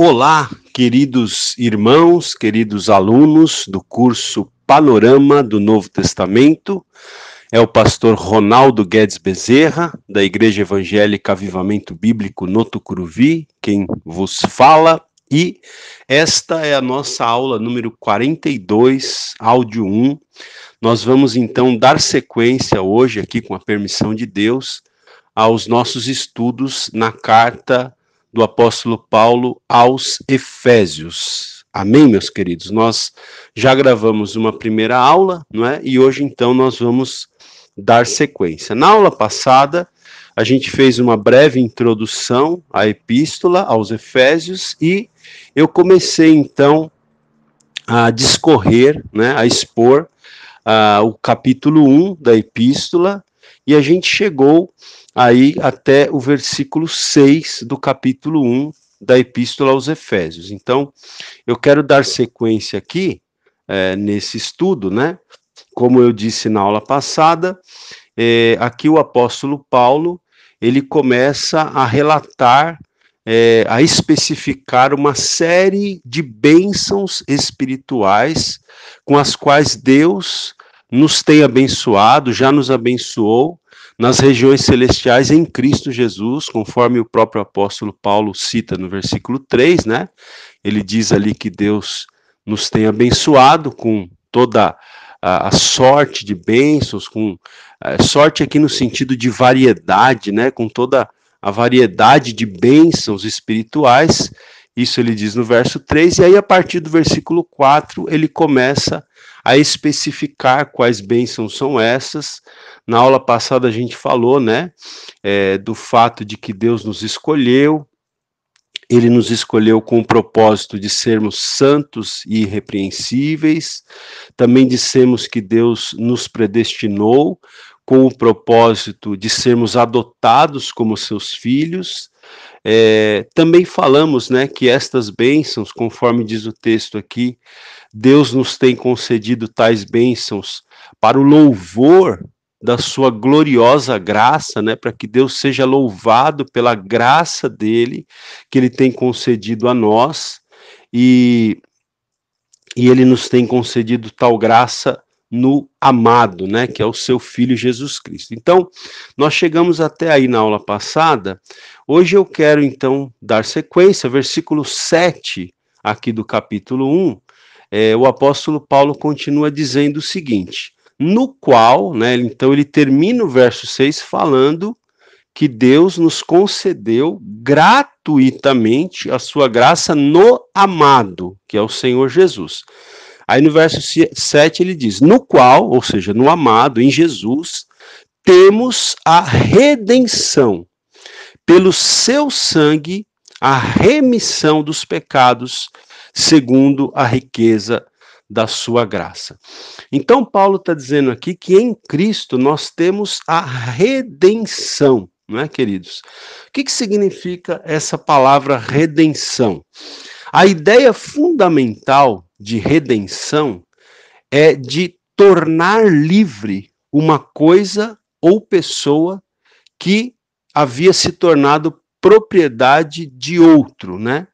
Olá, queridos irmãos, queridos alunos do curso Panorama do Novo Testamento. É o pastor Ronaldo Guedes Bezerra, da Igreja Evangélica Avivamento Bíblico no Tucuruvi, quem vos fala. E esta é a nossa aula número 42, áudio 1. Nós vamos então dar sequência hoje, aqui com a permissão de Deus, aos nossos estudos na carta do apóstolo Paulo aos Efésios. Amém, meus queridos? Nós já gravamos uma primeira aula, não é? E hoje então nós vamos dar sequência. Na aula passada, a gente fez uma breve introdução à epístola aos Efésios e eu comecei então a discorrer, né, a expor uh, o capítulo 1 da epístola e a gente chegou aí até o versículo 6 do capítulo 1 da Epístola aos Efésios. Então, eu quero dar sequência aqui é, nesse estudo, né? Como eu disse na aula passada, é, aqui o apóstolo Paulo ele começa a relatar, é, a especificar uma série de bênçãos espirituais com as quais Deus nos tem abençoado, já nos abençoou nas regiões celestiais em Cristo Jesus, conforme o próprio apóstolo Paulo cita no versículo 3, né? Ele diz ali que Deus nos tem abençoado com toda a, a sorte de bênçãos, com eh, sorte aqui no sentido de variedade, né? Com toda a variedade de bênçãos espirituais. Isso ele diz no verso 3, e aí a partir do versículo 4 ele começa a especificar quais bênçãos são essas. Na aula passada a gente falou, né, é, do fato de que Deus nos escolheu, ele nos escolheu com o propósito de sermos santos e irrepreensíveis. Também dissemos que Deus nos predestinou com o propósito de sermos adotados como seus filhos. É, também falamos né, que estas bênçãos, conforme diz o texto aqui, Deus nos tem concedido tais bênçãos para o louvor da sua gloriosa graça, né, para que Deus seja louvado pela graça dele que ele tem concedido a nós. E e ele nos tem concedido tal graça no amado, né, que é o seu filho Jesus Cristo. Então, nós chegamos até aí na aula passada. Hoje eu quero então dar sequência, versículo 7 aqui do capítulo 1, é, o apóstolo Paulo continua dizendo o seguinte: no qual, né, então ele termina o verso 6 falando que Deus nos concedeu gratuitamente a sua graça no amado, que é o Senhor Jesus. Aí no verso 7 ele diz: No qual, ou seja, no amado, em Jesus, temos a redenção, pelo seu sangue, a remissão dos pecados segundo a riqueza da sua graça. Então, Paulo está dizendo aqui que em Cristo nós temos a redenção, não é, queridos? O que, que significa essa palavra redenção? A ideia fundamental de redenção é de tornar livre uma coisa ou pessoa que havia se tornado propriedade de outro, né?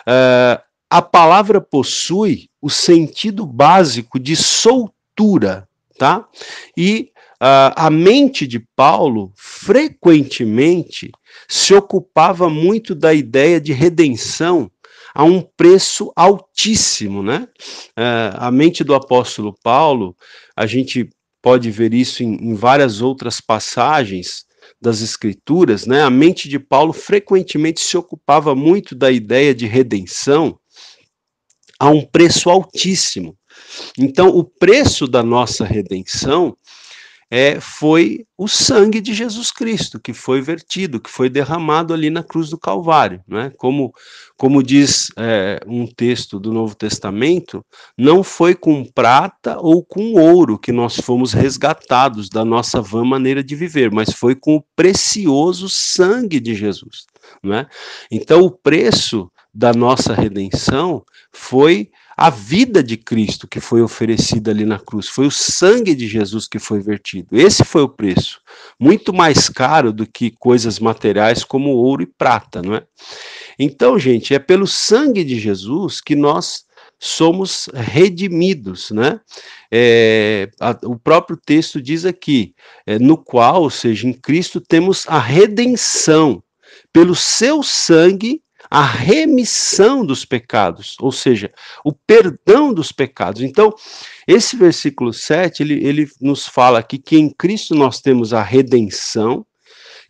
Uh, a palavra possui o sentido básico de soltura, tá? E uh, a mente de Paulo frequentemente se ocupava muito da ideia de redenção a um preço altíssimo, né? Uh, a mente do apóstolo Paulo, a gente pode ver isso em, em várias outras passagens das escrituras, né? A mente de Paulo frequentemente se ocupava muito da ideia de redenção a um preço altíssimo. Então, o preço da nossa redenção é, foi o sangue de Jesus Cristo, que foi vertido, que foi derramado ali na cruz do Calvário. Né? Como, como diz é, um texto do Novo Testamento, não foi com prata ou com ouro que nós fomos resgatados da nossa vã maneira de viver, mas foi com o precioso sangue de Jesus. Né? Então, o preço da nossa redenção foi a vida de Cristo que foi oferecida ali na cruz, foi o sangue de Jesus que foi vertido. Esse foi o preço, muito mais caro do que coisas materiais como ouro e prata, não é? Então, gente, é pelo sangue de Jesus que nós somos redimidos, né? É, a, o próprio texto diz aqui, é, no qual, ou seja, em Cristo, temos a redenção, pelo seu sangue, a remissão dos pecados, ou seja, o perdão dos pecados. Então, esse versículo 7, ele, ele nos fala aqui que em Cristo nós temos a redenção,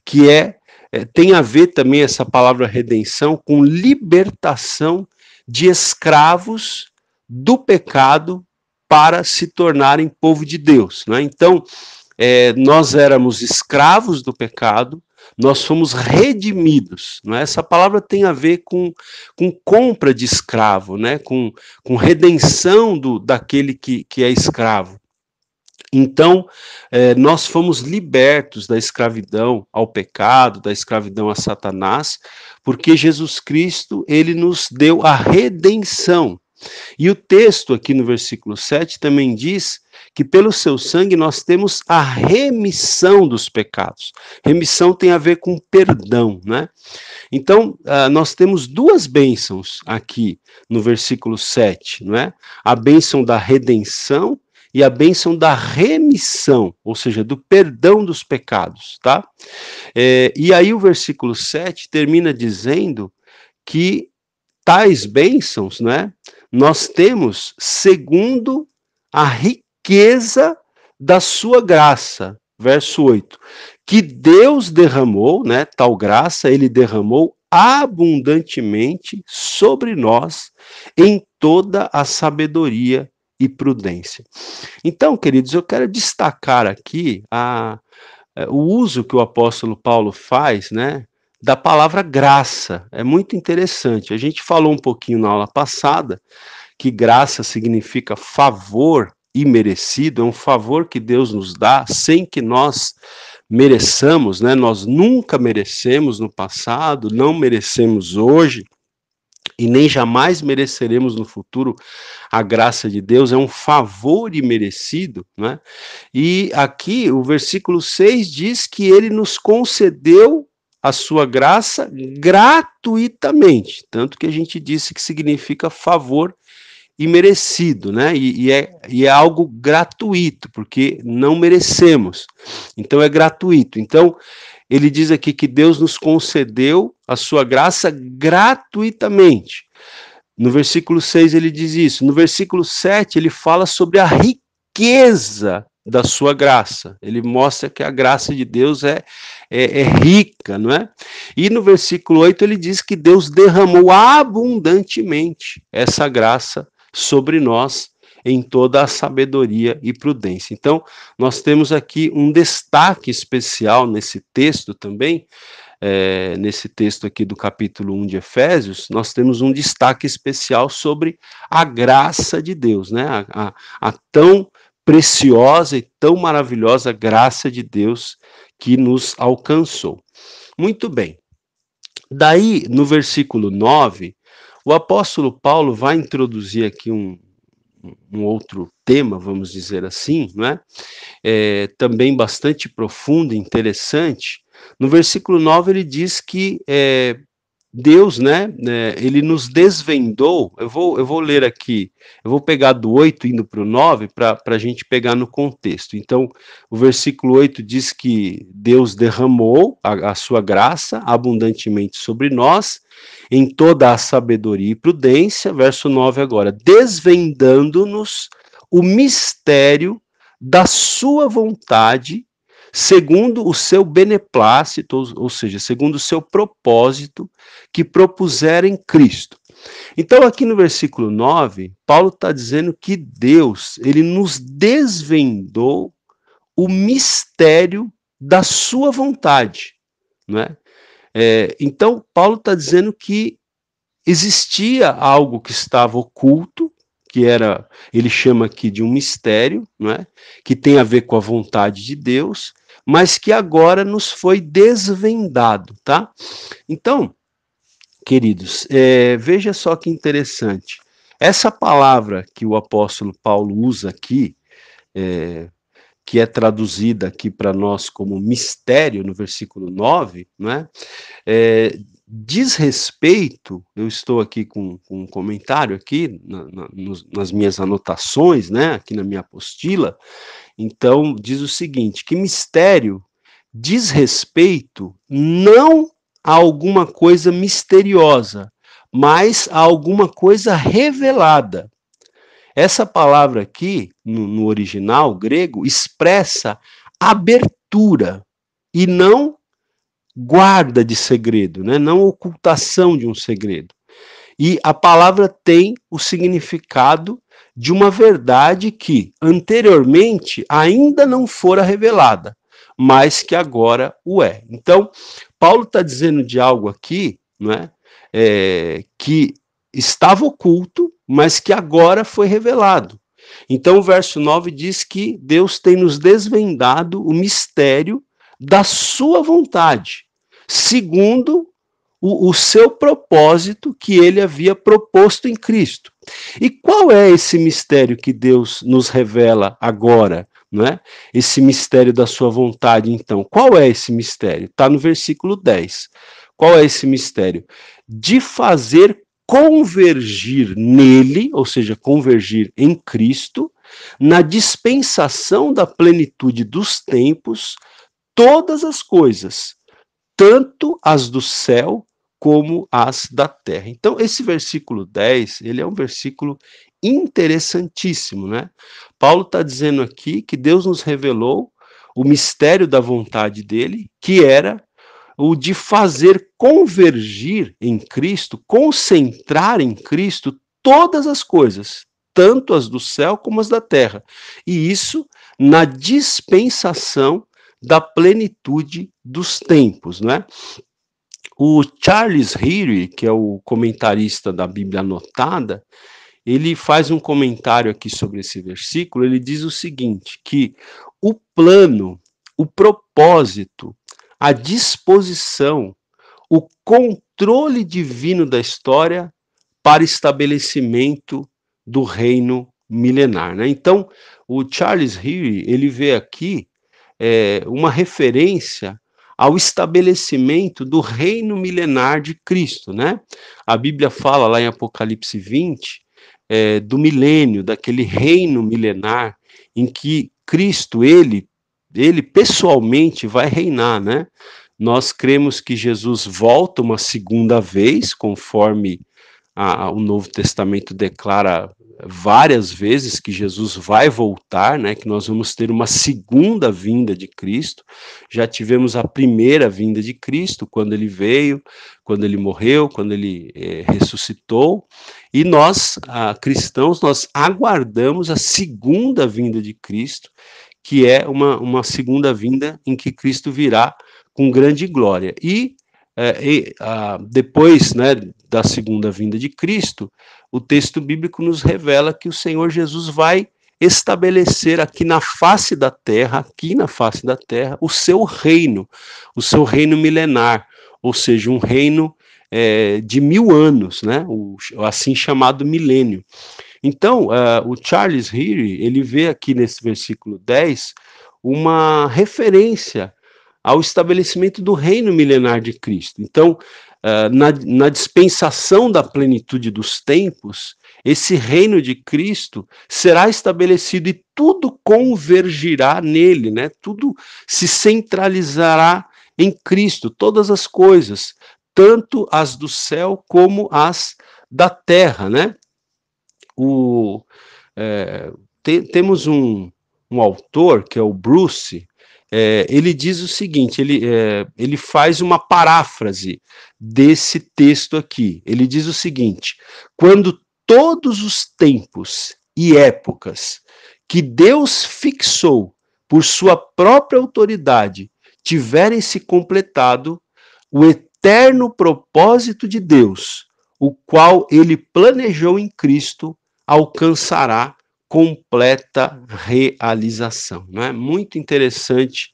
que é, é tem a ver também essa palavra redenção com libertação de escravos do pecado para se tornarem povo de Deus. Né? Então, é, nós éramos escravos do pecado, nós fomos redimidos. Né? Essa palavra tem a ver com, com compra de escravo, né? com, com redenção do, daquele que, que é escravo. Então, é, nós fomos libertos da escravidão ao pecado, da escravidão a Satanás, porque Jesus Cristo, ele nos deu a redenção. E o texto aqui no versículo 7 também diz que pelo seu sangue nós temos a remissão dos pecados. Remissão tem a ver com perdão, né? Então, uh, nós temos duas bênçãos aqui no versículo 7, não é? A bênção da redenção e a bênção da remissão, ou seja, do perdão dos pecados, tá? É, e aí o versículo 7 termina dizendo que tais bênçãos, né, nós temos segundo a riqueza da sua graça, verso 8, que Deus derramou, né, tal graça ele derramou abundantemente sobre nós em toda a sabedoria e prudência. Então, queridos, eu quero destacar aqui a, é, o uso que o apóstolo Paulo faz, né, da palavra graça. É muito interessante. A gente falou um pouquinho na aula passada que graça significa favor imerecido, é um favor que Deus nos dá sem que nós mereçamos, né? Nós nunca merecemos no passado, não merecemos hoje e nem jamais mereceremos no futuro a graça de Deus, é um favor imerecido, né? E aqui o versículo 6 diz que ele nos concedeu a sua graça gratuitamente, tanto que a gente disse que significa favor imerecido, né? E, e, é, e é algo gratuito, porque não merecemos. Então é gratuito. Então, ele diz aqui que Deus nos concedeu a sua graça gratuitamente. No versículo 6 ele diz isso. No versículo 7 ele fala sobre a riqueza da sua graça. Ele mostra que a graça de Deus é, é, é, rica, não é? E no versículo 8 ele diz que Deus derramou abundantemente essa graça sobre nós em toda a sabedoria e prudência. Então, nós temos aqui um destaque especial nesse texto também, é, nesse texto aqui do capítulo 1 de Efésios, nós temos um destaque especial sobre a graça de Deus, né? A, a, a tão preciosa e tão maravilhosa graça de Deus que nos alcançou. Muito bem. Daí, no versículo 9, o apóstolo Paulo vai introduzir aqui um, um outro tema, vamos dizer assim, é? é? também bastante profundo interessante. No versículo 9 ele diz que é, Deus, né, né, ele nos desvendou. Eu vou, eu vou ler aqui, eu vou pegar do 8 indo para o 9 para a gente pegar no contexto. Então, o versículo 8 diz que Deus derramou a, a sua graça abundantemente sobre nós, em toda a sabedoria e prudência. Verso 9 agora, desvendando-nos o mistério da sua vontade segundo o seu beneplácito, ou, seja, segundo o seu propósito que propuseram em Cristo. Então, aqui no versículo 9, Paulo está dizendo que Deus, ele nos desvendou o mistério da sua vontade, não é? é então, Paulo está dizendo que existia algo que estava oculto, que era, ele chama aqui de um mistério, não é? que tem a ver com a vontade de Deus, mas que agora nos foi desvendado, tá? Então, queridos, é, veja só que interessante. Essa palavra que o apóstolo Paulo usa aqui, é, que é traduzida aqui para nós como mistério, no versículo 9, né? É, diz respeito, eu estou aqui com, com um comentário aqui na, na, nos, nas minhas anotações, né, aqui na minha apostila, então diz o seguinte, que mistério diz respeito não a alguma coisa misteriosa, mas a alguma coisa revelada. Essa palavra aqui, no, no original grego, expressa abertura e não guarda de segredo, né? não ocultação de um segredo. E a palavra tem o significado de uma verdade que anteriormente ainda não fora revelada, mas que agora o é. Então, Paulo está dizendo de algo aqui, não é? é, que estava oculto, mas que agora foi revelado. Então, o verso 9 diz que Deus tem nos desvendado o mistério da sua vontade, segundo o, o, seu propósito que ele havia proposto em Cristo. E qual é esse mistério que Deus nos revela agora? Não é? Esse mistério da sua vontade, então. Qual é esse mistério? Está no versículo 10. Qual é esse mistério? De fazer convergir nele, ou seja, convergir em Cristo, na dispensação da plenitude dos tempos, todas as coisas, tanto as do céu como as da terra. Então, esse versículo 10, ele é um versículo interessantíssimo, né? Paulo está dizendo aqui que Deus nos revelou o mistério da vontade dele, que era o de fazer convergir em Cristo, concentrar em Cristo todas as coisas, tanto as do céu como as da terra. E isso na dispensação da plenitude dos tempos, né? O Charles Heary, que é o comentarista da Bíblia Anotada, ele faz um comentário aqui sobre esse versículo. Ele diz o seguinte: que o plano, o propósito a disposição, o controle divino da história para estabelecimento do reino milenar. Né? Então, o Charles Heary, ele vê aqui é, uma referência ao estabelecimento do reino milenar de Cristo, né? A Bíblia fala lá em Apocalipse 20 é, do milênio, daquele reino milenar em que Cristo, ele ele pessoalmente vai reinar, né? Nós cremos que Jesus volta uma segunda vez, conforme a, o Novo Testamento declara várias vezes que Jesus vai voltar, né, que nós vamos ter uma segunda vinda de Cristo. Já tivemos a primeira vinda de Cristo, quando ele veio, quando ele morreu, quando ele é, ressuscitou. E nós, cristãos, nós aguardamos a segunda vinda de Cristo, que é uma, uma segunda vinda em que Cristo virá com grande glória. E, é, e a, depois né, da segunda vinda de Cristo, o texto bíblico nos revela que o Senhor Jesus vai estabelecer aqui na face da terra, aqui na face da terra, o seu reino, o seu reino milenar, ou seja, um reino é, de mil anos, né, o assim chamado milênio. Então, uh, o Charles Heary, ele vê aqui nesse versículo 10 uma referência ao estabelecimento do reino milenar de Cristo. Então, uh, na, na dispensação da plenitude dos tempos, esse reino de Cristo será estabelecido e tudo convergirá nele, né? Tudo se centralizará em Cristo, todas as coisas, tanto as do céu como as da terra, né? o, é, te, temos um, um autor, que é o Bruce, é, ele diz o seguinte: ele, é, ele faz uma paráfrase desse texto aqui. Ele diz o seguinte: quando todos os tempos e épocas que Deus fixou por sua própria autoridade tiverem se completado, o eterno propósito de Deus, o qual ele planejou em Cristo, alcançará completa realização. Não é muito interessante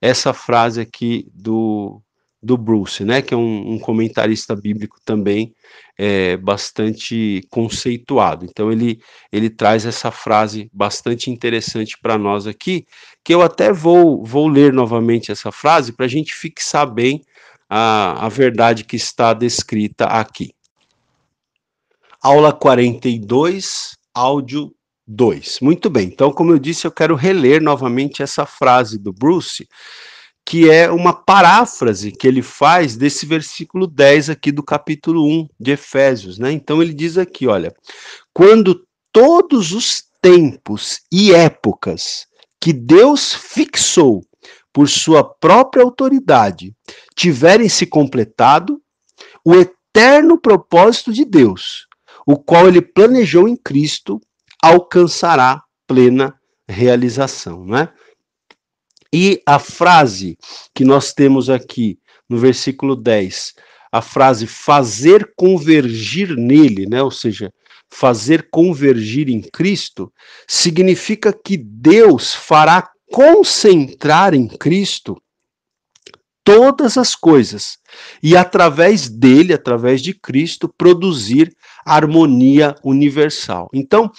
essa frase aqui do, do Bruce, né, que é um, um comentarista bíblico também é, bastante conceituado. Então ele ele traz essa frase bastante interessante para nós aqui, que eu até vou vou ler novamente essa frase para a gente fixar bem a, a verdade que está descrita aqui. Aula 42, áudio 2. Muito bem, então, como eu disse, eu quero reler novamente essa frase do Bruce, que é uma paráfrase que ele faz desse versículo 10 aqui do capítulo 1 de Efésios, né? Então ele diz aqui, olha, quando todos os tempos e épocas que Deus fixou por sua própria autoridade tiverem se completado, o eterno propósito de Deus, o qual ele planejou em Cristo, alcançará plena realização, né? E a frase que nós temos aqui no versículo 10, a frase fazer convergir nele, né? Ou seja, fazer convergir em Cristo, significa que Deus fará concentrar em Cristo todas as coisas e através dele, através de Cristo, produzir harmonia universal. Então,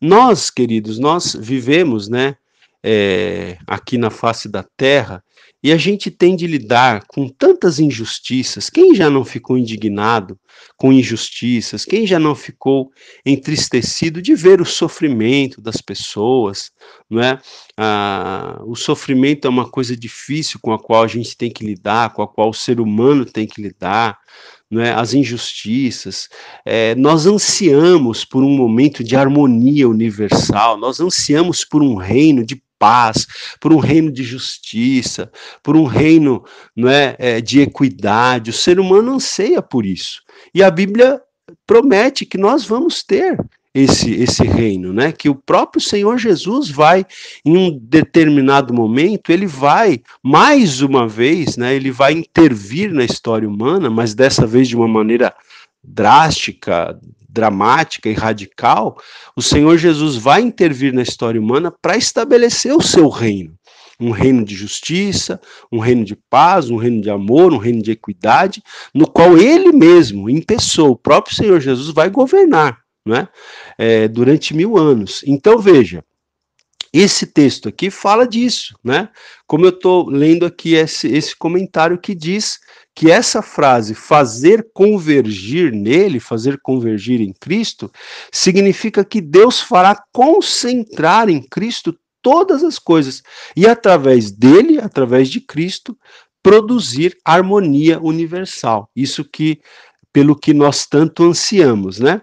nós, queridos, nós vivemos, né, é, aqui na face da Terra e a gente tem de lidar com tantas injustiças. Quem já não ficou indignado com injustiças? Quem já não ficou entristecido de ver o sofrimento das pessoas? Não é? Ah, o sofrimento é uma coisa difícil com a qual a gente tem que lidar, com a qual o ser humano tem que lidar. Não é? as injustiças, é, nós ansiamos por um momento de harmonia universal, nós ansiamos por um reino de paz, por um reino de justiça, por um reino não é, é, de equidade. O ser humano anseia por isso. E a Bíblia promete que nós vamos ter esse, esse reino, né? Que o próprio Senhor Jesus vai, em um determinado momento, ele vai, mais uma vez, né? Ele vai intervir na história humana, mas dessa vez de uma maneira drástica, dramática e radical, o Senhor Jesus vai intervir na história humana para estabelecer o seu reino. Um reino de justiça, um reino de paz, um reino de amor, um reino de equidade, no qual ele mesmo, em pessoa, o próprio Senhor Jesus vai governar né, é, durante mil anos. Então veja, esse texto aqui fala disso, né? Como eu estou lendo aqui esse, esse comentário que diz que essa frase, fazer convergir nele, fazer convergir em Cristo, significa que Deus fará concentrar em Cristo todas as coisas e através dele, através de Cristo, produzir harmonia universal. Isso que pelo que nós tanto ansiamos, né?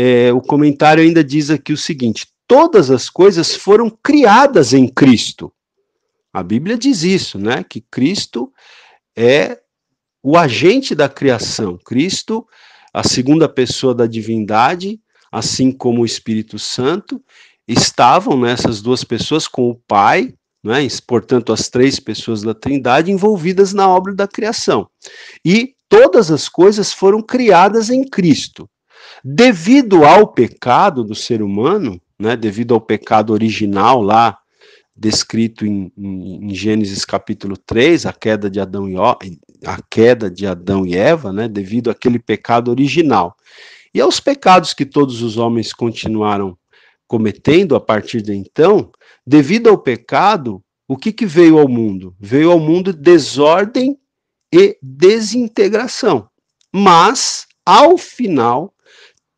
É, o comentário ainda diz aqui o seguinte: todas as coisas foram criadas em Cristo. A Bíblia diz isso, né? Que Cristo é o agente da criação. Cristo, a segunda pessoa da divindade, assim como o Espírito Santo, estavam nessas duas pessoas com o Pai, né? portanto, as três pessoas da Trindade envolvidas na obra da criação. E todas as coisas foram criadas em Cristo. Devido ao pecado do ser humano, né, devido ao pecado original lá, descrito em, em, em, Gênesis capítulo 3, a queda de Adão e, a queda de Adão e Eva, né, devido àquele pecado original. E aos pecados que todos os homens continuaram cometendo a partir de então, devido ao pecado, o que, que veio ao mundo? Veio ao mundo desordem e desintegração. Mas, ao final,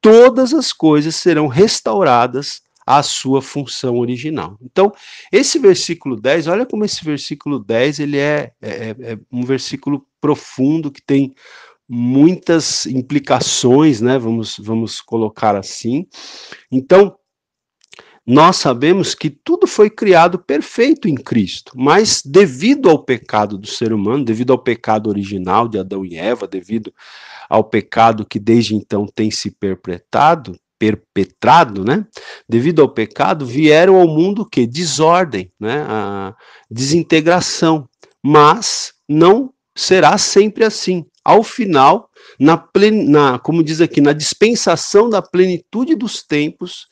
todas as coisas serão restauradas à sua função original. Então, esse versículo 10, olha como esse versículo 10 ele é, é, é, é um versículo profundo que tem muitas implicações, né? Vamos, vamos colocar assim. Então, nós sabemos que tudo foi criado perfeito em Cristo, mas devido ao pecado do ser humano, devido ao pecado original de Adão e Eva, devido ao pecado que desde então tem se perpetrado, perpetrado, né? Devido ao pecado, vieram ao mundo que desordem, né? A desintegração. Mas não será sempre assim. Ao final, na, plen... na como diz aqui, na dispensação da plenitude dos tempos,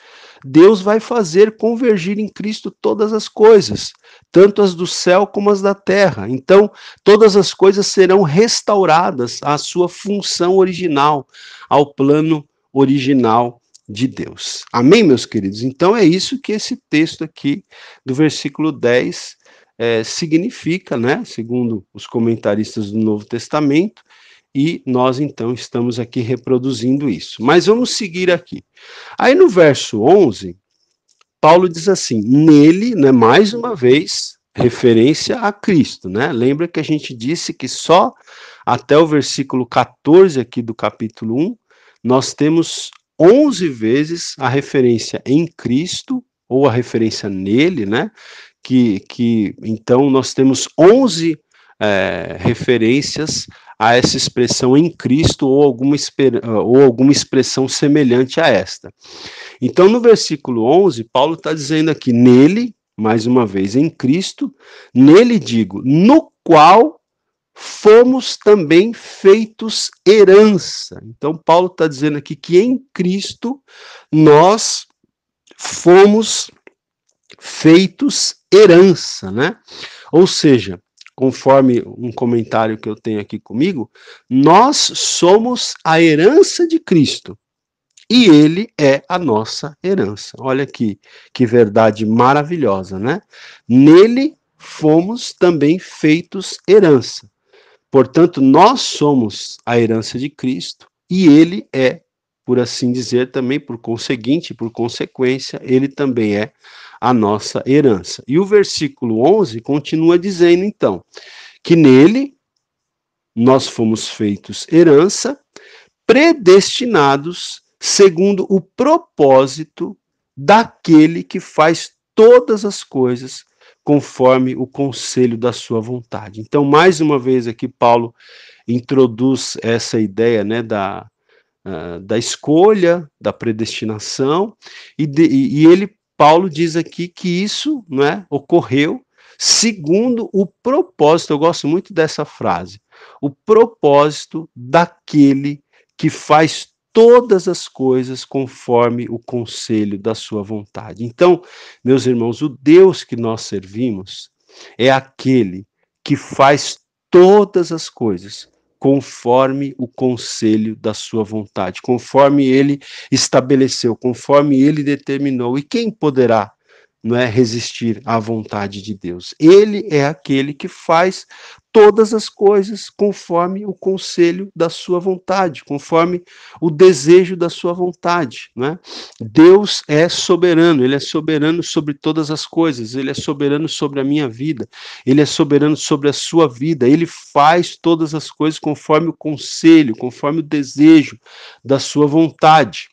Deus vai fazer convergir em Cristo todas as coisas, tanto as do céu como as da terra. Então, todas as coisas serão restauradas à sua função original, ao plano original de Deus. Amém, meus queridos? Então é isso que esse texto aqui do versículo 10 é, significa, né, segundo os comentaristas do Novo Testamento, e nós então estamos aqui reproduzindo isso. Mas vamos seguir aqui. Aí no verso 11, Paulo diz assim: nele, né, mais uma vez, referência a Cristo, né? Lembra que a gente disse que só até o versículo 14 aqui do capítulo 1, nós temos 11 vezes a referência em Cristo, ou a referência nele, né? Que, que então nós temos 11 é, referências a essa expressão em Cristo ou alguma, ou alguma expressão semelhante a esta. Então, no versículo 11, Paulo está dizendo aqui, nele, mais uma vez, em Cristo, nele digo, no qual fomos também feitos herança. Então, Paulo está dizendo aqui que em Cristo nós fomos feitos herança, né? Ou seja, conforme um comentário que eu tenho aqui comigo, nós somos a herança de Cristo e ele é a nossa herança. Olha aqui, que verdade maravilhosa, né? Nele fomos também feitos herança. Portanto, nós somos a herança de Cristo e ele é, por assim dizer, também por conseguinte, por consequência, ele também é a nossa herança. E o versículo 11 continua dizendo, então, que nele nós fomos feitos herança, predestinados segundo o propósito daquele que faz todas as coisas conforme o conselho da sua vontade. Então, mais uma vez aqui, Paulo introduz essa ideia né, da, uh, da escolha, da predestinação, e, de, e ele Paulo diz aqui que isso não é, ocorreu segundo o propósito, eu gosto muito dessa frase, o propósito daquele que faz todas as coisas conforme o conselho da sua vontade. Então, meus irmãos, o Deus que nós servimos é aquele que faz todas as coisas conforme o conselho da sua vontade, conforme ele estabeleceu, conforme ele determinou. E quem poderá não é resistir à vontade de Deus. Ele é aquele que faz todas as coisas conforme o conselho da sua vontade, conforme o desejo da sua vontade, né? Deus é soberano, ele é soberano sobre todas as coisas, ele é soberano sobre a minha vida, ele é soberano sobre a sua vida, ele faz todas as coisas conforme o conselho, conforme o desejo da sua vontade.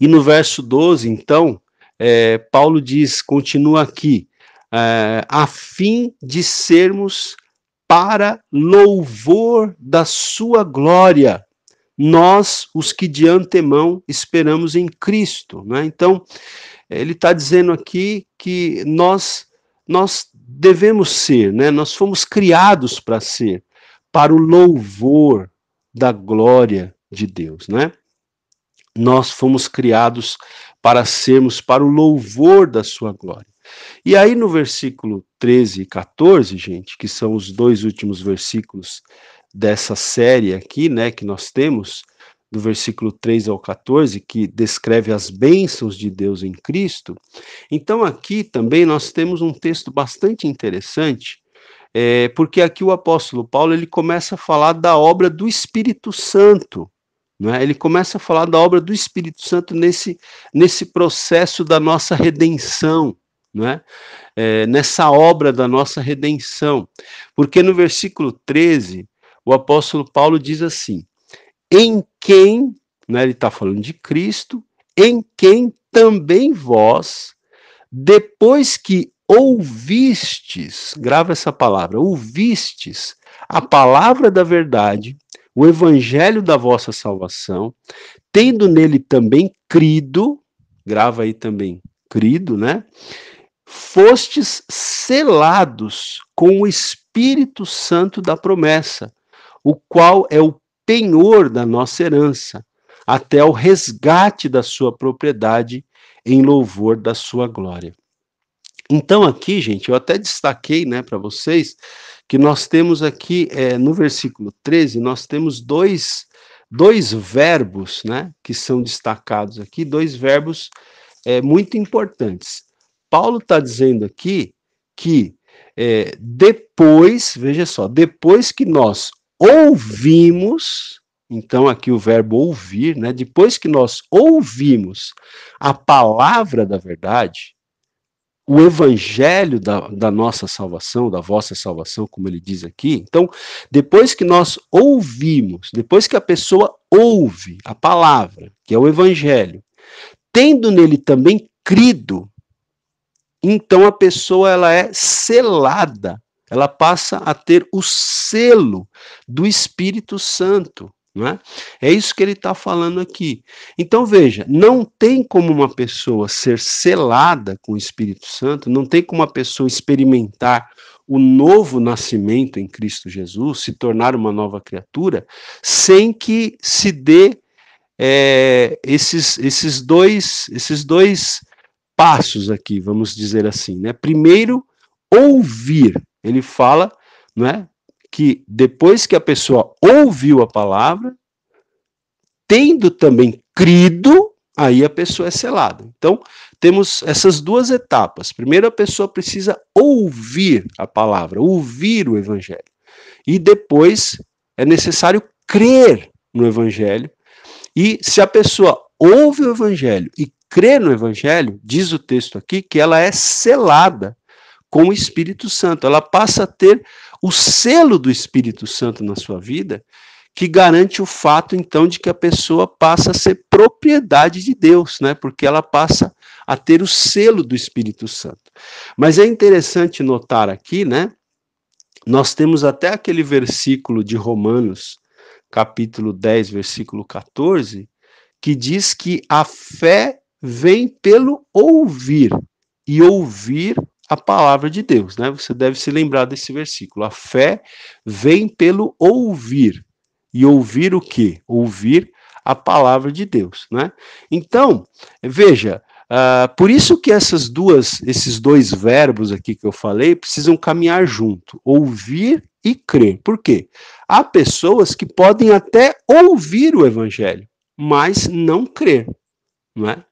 E no verso 12, então, é, Paulo diz, continua aqui, é, a fim de sermos para louvor da sua glória, nós, os que de antemão esperamos em Cristo. Né? Então, ele está dizendo aqui que nós, nós devemos ser, né? nós fomos criados para ser, para o louvor da glória de Deus. Né? Nós fomos criados para sermos para o louvor da sua glória. E aí no versículo 13 e 14, gente, que são os dois últimos versículos dessa série aqui, né, que nós temos, do versículo 3 ao 14, que descreve as bênçãos de Deus em Cristo. Então aqui também nós temos um texto bastante interessante, é, porque aqui o apóstolo Paulo ele começa a falar da obra do Espírito Santo, é? Ele começa a falar da obra do Espírito Santo nesse, nesse processo da nossa redenção, é? é? nessa obra da nossa redenção. Porque no versículo 13, o apóstolo Paulo diz assim: em quem, né, ele está falando de Cristo, em quem também vós, depois que ouvistes, grava essa palavra, ouvistes a palavra da verdade, o evangelho da vossa salvação, tendo nele também crido, grava aí também, crido, né? Fostes selados com o Espírito Santo da promessa, o qual é o penhor da nossa herança, até o resgate da sua propriedade em louvor da sua glória. Então aqui, gente, eu até destaquei, né, para vocês que nós temos aqui é, no versículo 13, nós temos dois, dois verbos, né, que são destacados aqui, dois verbos é, muito importantes. Paulo está dizendo aqui que é, depois, veja só, depois que nós ouvimos, então aqui o verbo ouvir, né? Depois que nós ouvimos a palavra da verdade, o evangelho da, da nossa salvação, da vossa salvação, como ele diz aqui. Então, depois que nós ouvimos, depois que a pessoa ouve a palavra, que é o evangelho, tendo nele também crido, então a pessoa ela é selada, ela passa a ter o selo do Espírito Santo. Não é? é isso que ele está falando aqui. Então veja, não tem como uma pessoa ser selada com o Espírito Santo, não tem como uma pessoa experimentar o novo nascimento em Cristo Jesus, se tornar uma nova criatura, sem que se dê é, esses, esses, dois, esses dois passos aqui, vamos dizer assim. Né? Primeiro, ouvir. Ele fala, não é? Que depois que a pessoa ouviu a palavra, tendo também crido, aí a pessoa é selada. Então, temos essas duas etapas. Primeiro, a pessoa precisa ouvir a palavra, ouvir o evangelho. E depois é necessário crer no evangelho. E se a pessoa ouve o evangelho e crê no evangelho, diz o texto aqui que ela é selada com o Espírito Santo. Ela passa a ter o selo do Espírito Santo na sua vida, que garante o fato, então, de que a pessoa passa a ser propriedade de Deus, né? Porque ela passa a ter o selo do Espírito Santo. Mas é interessante notar aqui, né? Nós temos até aquele versículo de Romanos, capítulo 10, versículo 14, que diz que a fé vem pelo ouvir, e ouvir a palavra de Deus, né? Você deve se lembrar desse versículo. A fé vem pelo ouvir. E ouvir o quê? Ouvir a palavra de Deus, né? Então, veja, uh, por isso que essas duas, esses dois verbos aqui que eu falei precisam caminhar junto, ouvir e crer. Por quê? Há pessoas que podem até ouvir o evangelho, mas não crer, não é?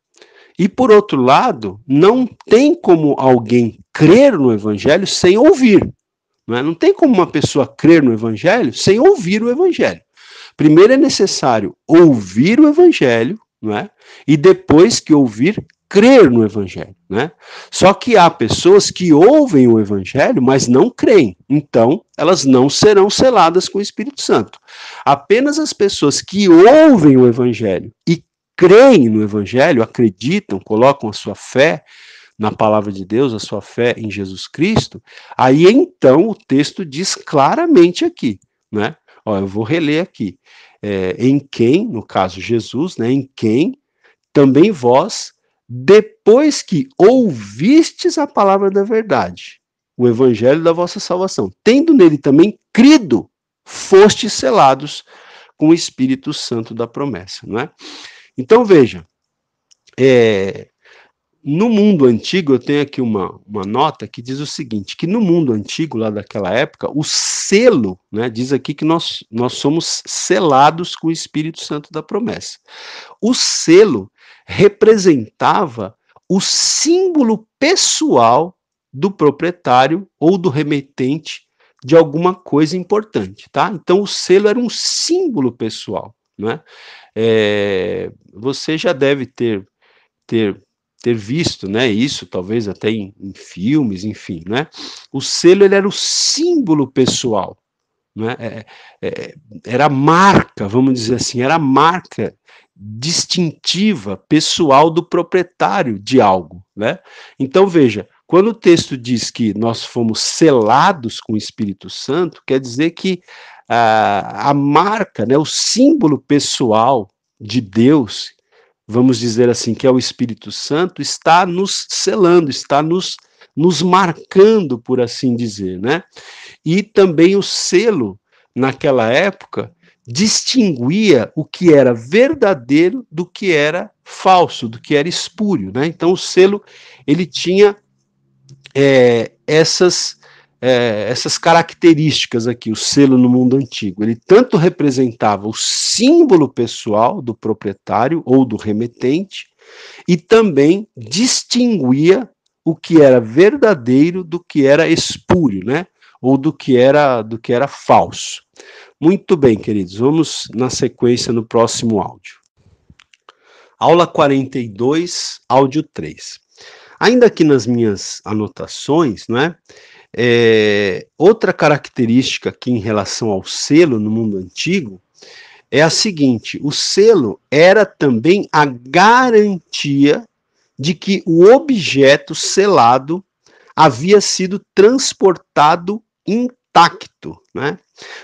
E por outro lado, não tem como alguém crer no evangelho sem ouvir. Não, é? não tem como uma pessoa crer no evangelho sem ouvir o evangelho. Primeiro é necessário ouvir o evangelho, não é? E depois que ouvir, crer no evangelho, né? Só que há pessoas que ouvem o evangelho, mas não creem. Então, elas não serão seladas com o Espírito Santo. Apenas as pessoas que ouvem o evangelho e creem no Evangelho, acreditam, colocam a sua fé na palavra de Deus, a sua fé em Jesus Cristo, aí então o texto diz claramente aqui, né? Ó, eu vou reler aqui. É, em quem, no caso Jesus, né? Em quem também vós, depois que ouvistes a palavra da verdade, o evangelho da vossa salvação, tendo nele também crido, fostes selados com o Espírito Santo da promessa, não é? Então, veja, é, no mundo antigo, eu tenho aqui uma, uma nota que diz o seguinte: que no mundo antigo, lá daquela época, o selo, né, diz aqui que nós, nós somos selados com o Espírito Santo da promessa. O selo representava o símbolo pessoal do proprietário ou do remetente de alguma coisa importante, tá? Então o selo era um símbolo pessoal, É, você já deve ter, ter, ter visto né, isso, talvez até em, em filmes, enfim. Né? O selo ele era o símbolo pessoal. Né? É, é, era a marca, vamos dizer assim, era a marca distintiva pessoal do proprietário de algo. Né? Então, veja, quando o texto diz que nós fomos selados com o Espírito Santo, quer dizer que a, a marca, né, o símbolo pessoal de Deus, vamos dizer assim, que é o Espírito Santo, está nos selando, está nos, nos marcando, por assim dizer, né? E também o selo, naquela época, distinguia o que era verdadeiro do que era falso, do que era espúrio, né? Então o selo, ele tinha é, essas é, essas características aqui, o selo no mundo antigo. Ele tanto representava o símbolo pessoal do proprietário ou do remetente, e também distinguia o que era verdadeiro do que era espúrio, né? Ou do que era do que era falso. Muito bem, queridos. Vamos na sequência no próximo áudio. Aula 42, áudio 3. Ainda aqui nas minhas anotações, não é? É? outra característica aqui em relação ao selo no mundo antigo é a seguinte: o selo era também a garantia de que o objeto selado havia sido transportado intacto, né?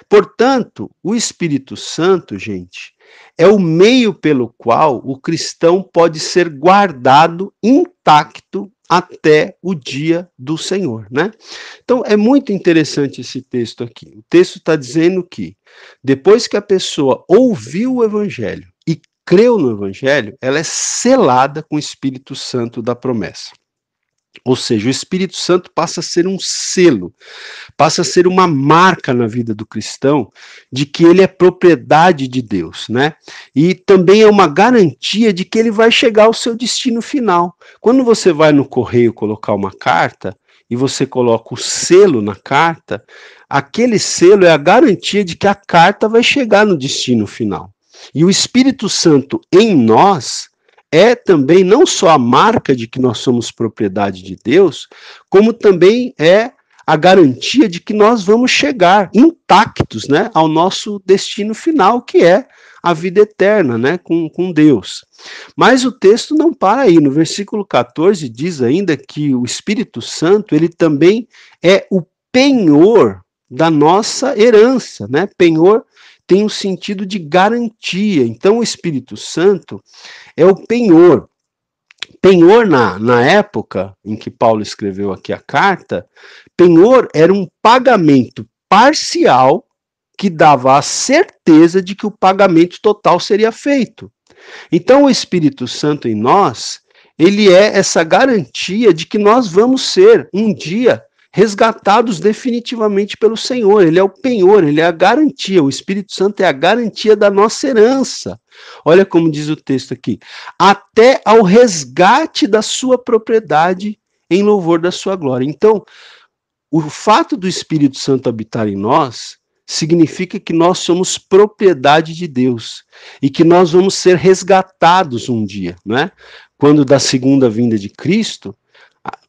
Portanto, o Espírito Santo, gente, é o meio pelo qual o cristão pode ser guardado intacto até o dia do Senhor, né? Então é muito interessante esse texto aqui. O texto está dizendo que depois que a pessoa ouviu o Evangelho e creu no Evangelho, ela é selada com o Espírito Santo da promessa. Ou seja, o Espírito Santo passa a ser um selo, passa a ser uma marca na vida do cristão de que ele é propriedade de Deus, né? E também é uma garantia de que ele vai chegar ao seu destino final. Quando você vai no correio colocar uma carta e você coloca o selo na carta, aquele selo é a garantia de que a carta vai chegar no destino final. E o Espírito Santo em nós é também não só a marca de que nós somos propriedade de Deus, como também é a garantia de que nós vamos chegar intactos né, ao nosso destino final, que é a vida eterna né, com, com Deus. Mas o texto não para aí. No versículo 14 diz ainda que o Espírito Santo ele também é o penhor da nossa herança, né? Penhor tem um sentido de garantia. Então, o Espírito Santo é o penhor. Penhor, na, na época em que Paulo escreveu aqui a carta, penhor era um pagamento parcial que dava a certeza de que o pagamento total seria feito. Então, o Espírito Santo em nós, ele é essa garantia de que nós vamos ser um dia resgatados definitivamente pelo Senhor. Ele é o penhor, ele é a garantia. O Espírito Santo é a garantia da nossa herança. Olha como diz o texto aqui: até ao resgate da sua propriedade em louvor da sua glória. Então, o fato do Espírito Santo habitar em nós significa que nós somos propriedade de Deus e que nós vamos ser resgatados um dia, não é? Quando da segunda vinda de Cristo,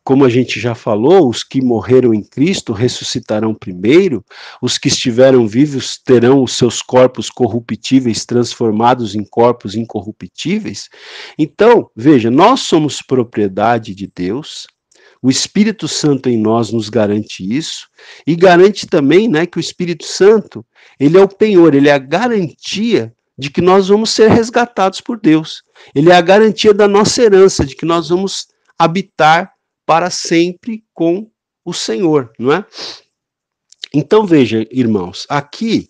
como a gente já falou, os que morreram em Cristo ressuscitarão primeiro, os que estiveram vivos terão os seus corpos corruptíveis transformados em corpos incorruptíveis. Então, veja, nós somos propriedade de Deus, o Espírito Santo em nós nos garante isso e garante também, né, que o Espírito Santo, ele é o penhor, ele é a garantia de que nós vamos ser resgatados por Deus. Ele é a garantia da nossa herança, de que nós vamos habitar para sempre com o Senhor, não é? Então veja, irmãos, aqui,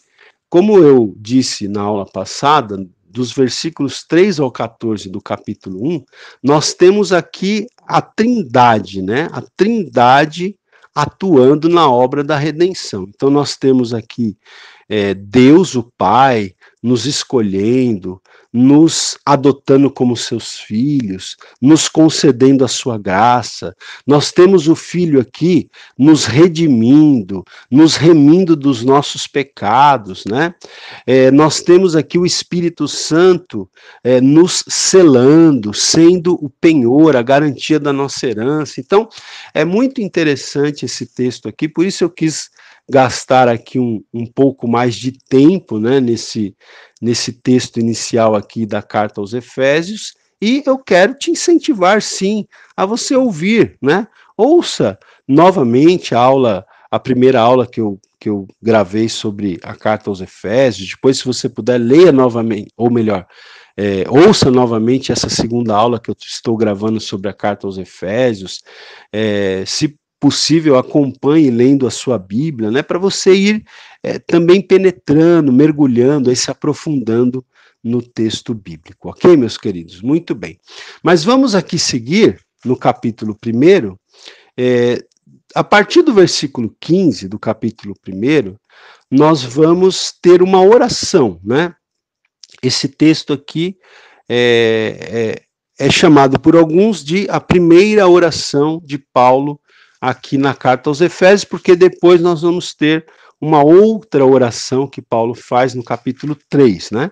como eu disse na aula passada, dos versículos 3 ao 14 do capítulo 1, nós temos aqui a Trindade, né? A Trindade atuando na obra da redenção. Então nós temos aqui é, Deus, o Pai, nos escolhendo, nos adotando como seus filhos, nos concedendo a sua graça. Nós temos o Filho aqui nos redimindo, nos remindo dos nossos pecados, né? É, nós temos aqui o Espírito Santo é, nos selando, sendo o penhor, a garantia da nossa herança. Então, é muito interessante esse texto aqui, por isso eu quis gastar aqui um, um pouco mais de tempo né, nesse, nesse texto inicial aqui da carta aos Efésios, e eu quero te incentivar sim a você ouvir, né? Ouça novamente a aula, a primeira aula que eu, que eu gravei sobre a carta aos Efésios, depois, se você puder, leia novamente, ou melhor, é, ouça novamente essa segunda aula que eu estou gravando sobre a carta aos Efésios. É, se possível, acompanhe lendo a sua Bíblia, né, para você ir é, também penetrando, mergulhando, e se aprofundando no texto bíblico, ok, meus queridos? Muito bem. Mas vamos aqui seguir no capítulo 1, é, a partir do versículo 15 do capítulo 1, nós vamos ter uma oração, né? Esse texto aqui é, é é chamado por alguns de a primeira oração de Paulo aqui na carta aos Efésios, porque depois nós vamos ter uma outra oração que Paulo faz no capítulo 3, né?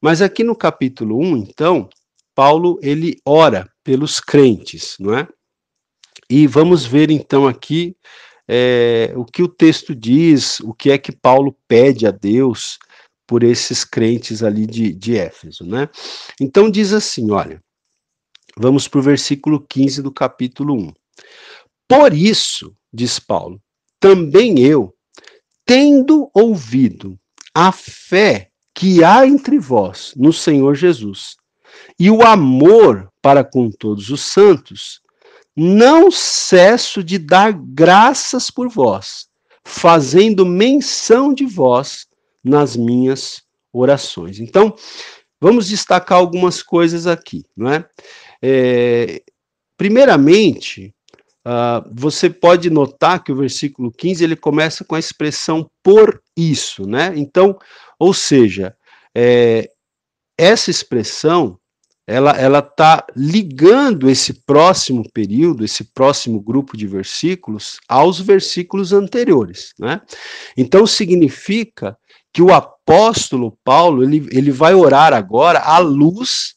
Mas aqui no capítulo 1, então, Paulo ele ora pelos crentes, não é? E vamos ver então aqui é, o que o texto diz, o que é que Paulo pede a Deus por esses crentes ali de, de Éfeso, né? Então diz assim, olha, vamos para o versículo 15 do capítulo 1. Por isso, diz Paulo, também eu, tendo ouvido a fé que há entre vós no Senhor Jesus e o amor para com todos os santos, não cesso de dar graças por vós, fazendo menção de vós nas minhas orações. Então, vamos destacar algumas coisas aqui, não é? é primeiramente, Uh, você pode notar que o versículo 15 ele começa com a expressão por isso, né? Então, ou seja, é, essa expressão ela ela está ligando esse próximo período, esse próximo grupo de versículos aos versículos anteriores, né? Então significa que o apóstolo Paulo ele, ele vai orar agora à luz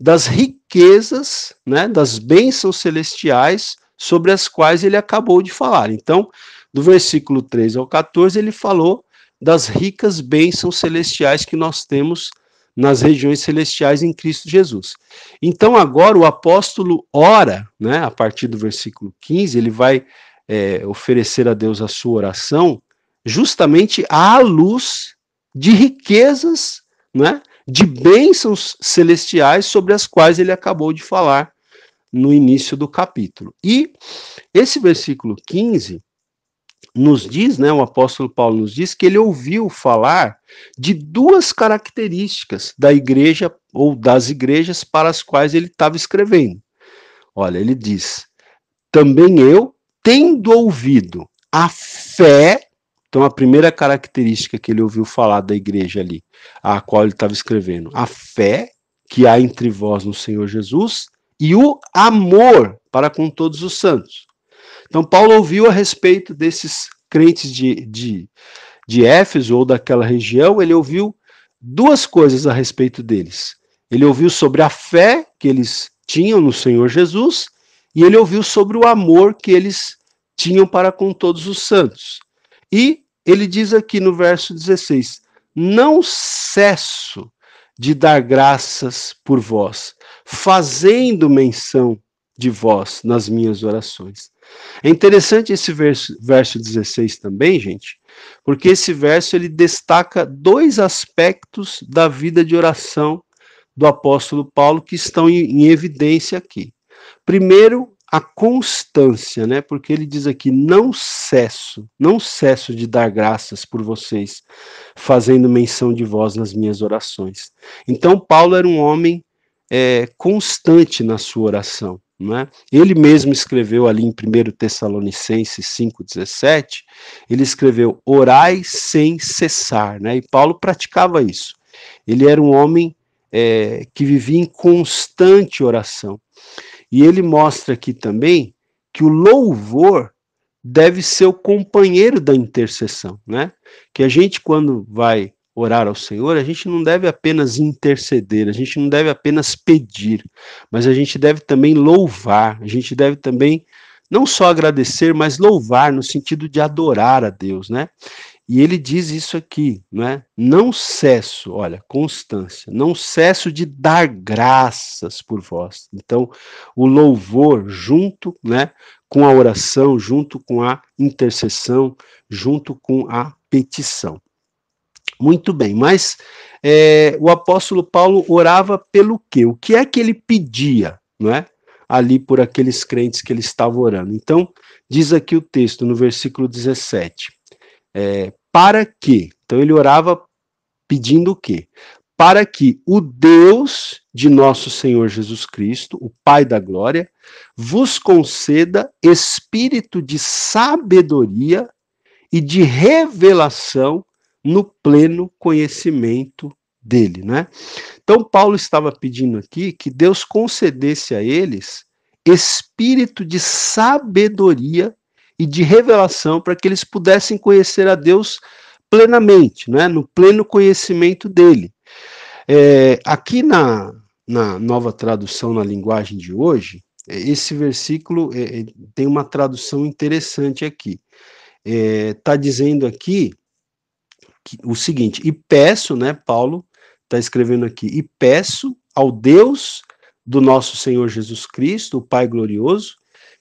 das riquezas, né, das bênçãos celestiais sobre as quais ele acabou de falar. Então, do versículo 3 ao 14, ele falou das ricas bênçãos celestiais que nós temos nas regiões celestiais em Cristo Jesus. Então, agora o apóstolo ora, né, a partir do versículo 15, ele vai é, oferecer a Deus a sua oração, justamente à luz de riquezas, né, de bênçãos celestiais sobre as quais ele acabou de falar no início do capítulo. E esse versículo 15 nos diz, né, o apóstolo Paulo nos diz que ele ouviu falar de duas características da igreja ou das igrejas para as quais ele estava escrevendo. Olha, ele diz: também eu, tendo ouvido a fé, então a primeira característica que ele ouviu falar da igreja ali, a qual ele estava escrevendo, a fé que há entre vós no Senhor Jesus e o amor para com todos os santos. Então, Paulo ouviu a respeito desses crentes de, de, de Éfeso ou daquela região, ele ouviu duas coisas a respeito deles. Ele ouviu sobre a fé que eles tinham no Senhor Jesus e ele ouviu sobre o amor que eles tinham para com todos os santos. E ele diz aqui no verso 16: Não cesso de dar graças por vós, fazendo menção de vós nas minhas orações. É interessante esse verso, verso 16 também, gente, porque esse verso ele destaca dois aspectos da vida de oração do apóstolo Paulo que estão em, em evidência aqui. Primeiro, a constância, né? Porque ele diz aqui: não cesso, não cesso de dar graças por vocês, fazendo menção de vós nas minhas orações. Então, Paulo era um homem é, constante na sua oração. Né? Ele mesmo escreveu ali em 1 Tessalonicenses 5,17, ele escreveu: orai sem cessar. Né? E Paulo praticava isso. Ele era um homem é, que vivia em constante oração. E ele mostra aqui também que o louvor deve ser o companheiro da intercessão, né? Que a gente, quando vai orar ao Senhor, a gente não deve apenas interceder, a gente não deve apenas pedir, mas a gente deve também louvar, a gente deve também não só agradecer, mas louvar no sentido de adorar a Deus, né? E ele diz isso aqui, né? Não cesso, olha, constância, não cesso de dar graças por vós. Então, o louvor junto, né, com a oração, junto com a intercessão, junto com a petição. Muito bem, mas é, o apóstolo Paulo orava pelo quê? O que é que ele pedia, não é? Ali por aqueles crentes que ele estava orando. Então, diz aqui o texto no versículo 17 é, para que, então ele orava pedindo o quê? Para que o Deus de nosso Senhor Jesus Cristo, o Pai da Glória, vos conceda espírito de sabedoria e de revelação no pleno conhecimento dele, né? Então Paulo estava pedindo aqui que Deus concedesse a eles espírito de sabedoria e de revelação para que eles pudessem conhecer a Deus plenamente, né? no pleno conhecimento dele. É, aqui na, na nova tradução na linguagem de hoje, é, esse versículo é, é, tem uma tradução interessante aqui. Está é, dizendo aqui que, o seguinte: e peço, né? Paulo está escrevendo aqui, e peço ao Deus do nosso Senhor Jesus Cristo, o Pai glorioso,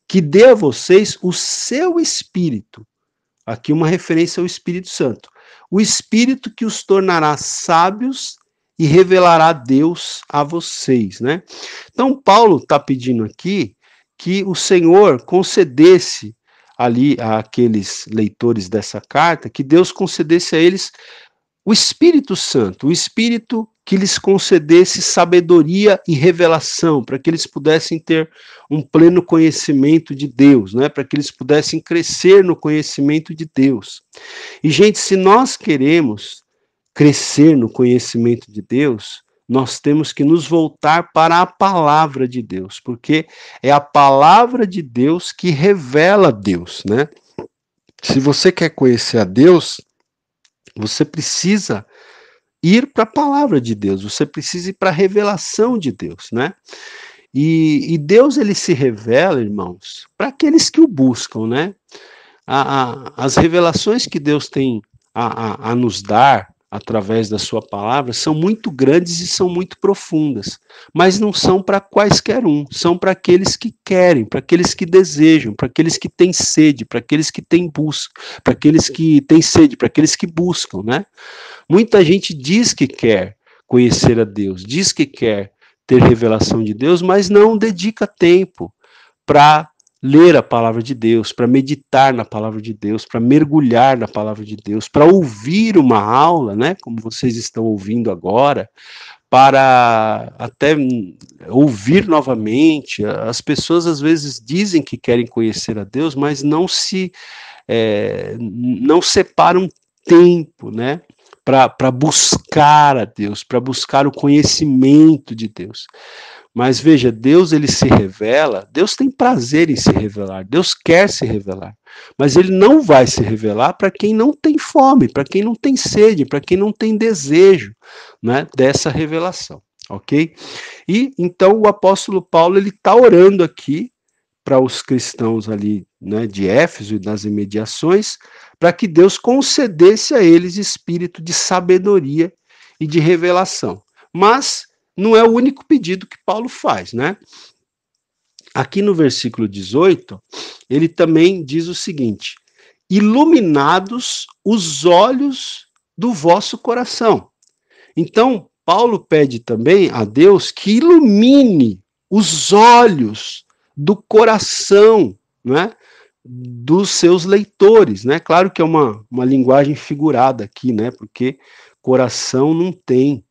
que dê a vocês o seu Espírito. Aqui uma referência ao Espírito Santo. O Espírito que os tornará sábios e revelará Deus a vocês, né? Então Paulo está pedindo aqui que o Senhor concedesse ali àqueles leitores dessa carta, que Deus concedesse a eles o Espírito Santo, o Espírito que lhes concedesse sabedoria e revelação, para que eles pudessem ter um pleno conhecimento de Deus, né? para que eles pudessem crescer no conhecimento de Deus. E, gente, se nós queremos crescer no conhecimento de Deus, nós temos que nos voltar para a palavra de Deus, porque é a palavra de Deus que revela Deus, né? Se você quer conhecer a Deus, você precisa ir para a palavra de Deus, você precisa ir para a revelação de Deus, né? E, e, Deus ele se revela, irmãos, para aqueles que o buscam, né? A, a, as revelações que Deus tem a, a, nos dar através da sua palavra são muito grandes e são muito profundas, mas não são para quaisquer um, são para aqueles que querem, para aqueles que desejam, para aqueles que têm sede, para aqueles que têm busca, para aqueles que têm sede, para aqueles que buscam, né? Muita gente diz que quer conhecer a Deus, diz que quer ter revelação de Deus, mas não dedica tempo para ler a palavra de Deus, para meditar na palavra de Deus, para mergulhar na palavra de Deus, para ouvir uma aula, né, como vocês estão ouvindo agora, para até ouvir novamente. As pessoas às vezes dizem que querem conhecer a Deus, mas não se é, não separam tempo, né? Para buscar a Deus, para buscar o conhecimento de Deus. Mas veja, Deus ele se revela, Deus tem prazer em se revelar, Deus quer se revelar. Mas ele não vai se revelar para quem não tem fome, para quem não tem sede, para quem não tem desejo, né, dessa revelação, OK? E então o apóstolo Paulo ele está orando aqui para os cristãos ali, né, de Éfeso e das imediações, para que Deus concedesse a eles espírito de sabedoria e de revelação. Mas não é o único pedido que Paulo faz, né? Aqui no versículo 18, ele também diz o seguinte: iluminados os olhos do vosso coração. Então, Paulo pede também a Deus que ilumine os olhos do coração, né? Dos seus leitores, né? Claro que é uma, uma linguagem figurada aqui, né? Porque coração não tem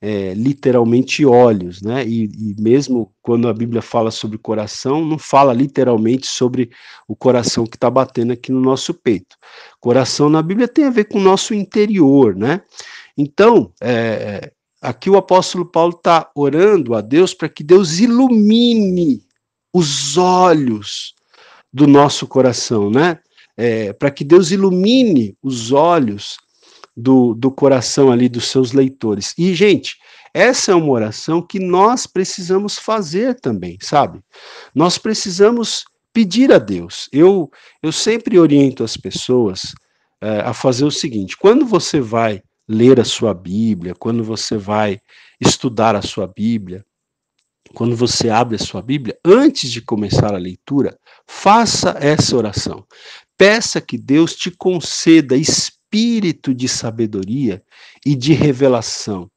é, literalmente olhos, né? E, e, mesmo quando a Bíblia fala sobre coração, não fala literalmente sobre o coração que está batendo aqui no nosso peito. Coração na Bíblia tem a ver com o nosso interior, né? Então, é, aqui o apóstolo Paulo está orando a Deus para que Deus ilumine os olhos do nosso coração, né? É, para que Deus ilumine os olhos do, do coração ali dos seus leitores. E, gente, essa é uma oração que nós precisamos fazer também, sabe? Nós precisamos pedir a Deus. Eu, eu sempre oriento as pessoas é, a fazer o seguinte: quando você vai ler a sua Bíblia, quando você vai estudar a sua Bíblia, quando você abre a sua Bíblia, antes de começar a leitura, faça essa oração. Peça que Deus te conceda espírito de sabedoria e de revelação.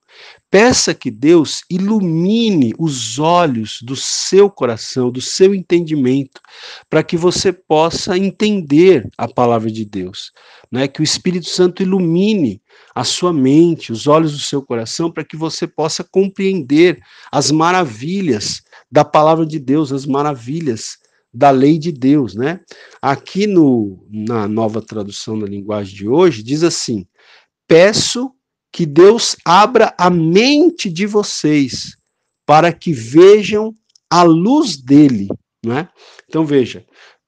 Peça que Deus ilumine os olhos do seu coração, do seu entendimento, para que você possa entender a palavra de Deus. Né? Que o Espírito Santo ilumine a sua mente, os olhos do seu coração, para que você possa compreender as maravilhas da palavra de Deus, as maravilhas da lei de Deus, né? Aqui no, na nova tradução da linguagem de hoje, diz assim: peço que Deus abra a mente de vocês para que vejam a luz dele, né? Então veja,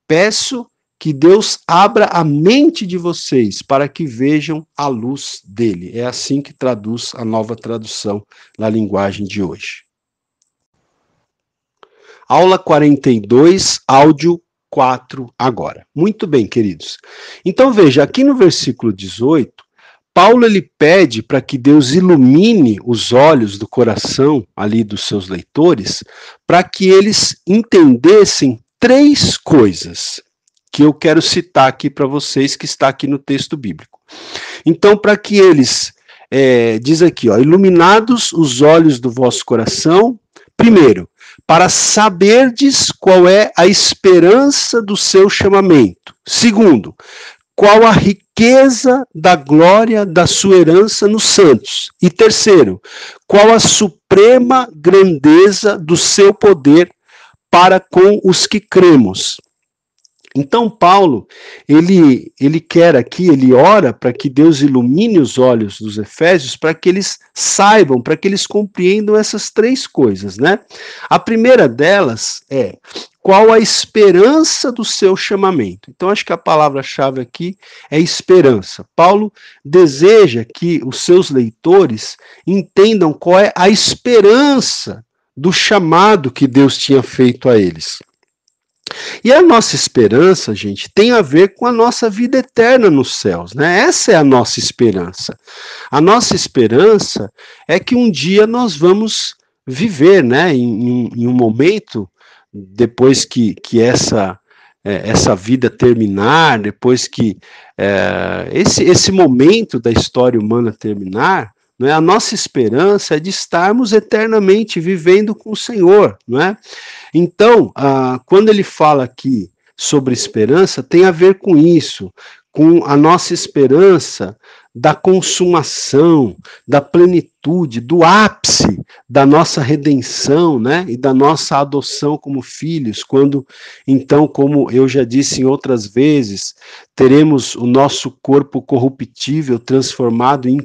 peço que Deus abra a mente de vocês para que vejam a luz dele. É assim que traduz a nova tradução na linguagem de hoje. Aula 42, áudio 4 agora. Muito bem, queridos. Então veja, aqui no versículo 18, Paulo ele pede para que Deus ilumine os olhos do coração ali dos seus leitores, para que eles entendessem três coisas que eu quero citar aqui para vocês, que está aqui no texto bíblico. Então, para que eles, é, diz aqui, ó, iluminados os olhos do vosso coração, primeiro, para saberdes qual é a esperança do seu chamamento. Segundo, qual a riqueza da glória da sua herança nos santos. E terceiro, qual a suprema grandeza do seu poder para com os que cremos. Então Paulo, ele ele quer aqui, ele ora para que Deus ilumine os olhos dos efésios para que eles saibam, para que eles compreendam essas três coisas, né? A primeira delas é qual a esperança do seu chamamento. Então, acho que a palavra-chave aqui é esperança. Paulo deseja que os seus leitores entendam qual é a esperança do chamado que Deus tinha feito a eles. E a nossa esperança, gente, tem a ver com a nossa vida eterna nos céus, né? Essa é a nossa esperança. A nossa esperança é que um dia nós vamos viver, né, em, em um momento depois que, que essa, é, essa vida terminar, depois que é, esse, esse momento da história humana terminar, não é? a nossa esperança é de estarmos eternamente vivendo com o Senhor. Não é? Então, ah, quando ele fala aqui sobre esperança, tem a ver com isso, com a nossa esperança da consumação, da plenitude, do ápice da nossa redenção, né, e da nossa adoção como filhos, quando então, como eu já disse em outras vezes, teremos o nosso corpo corruptível transformado em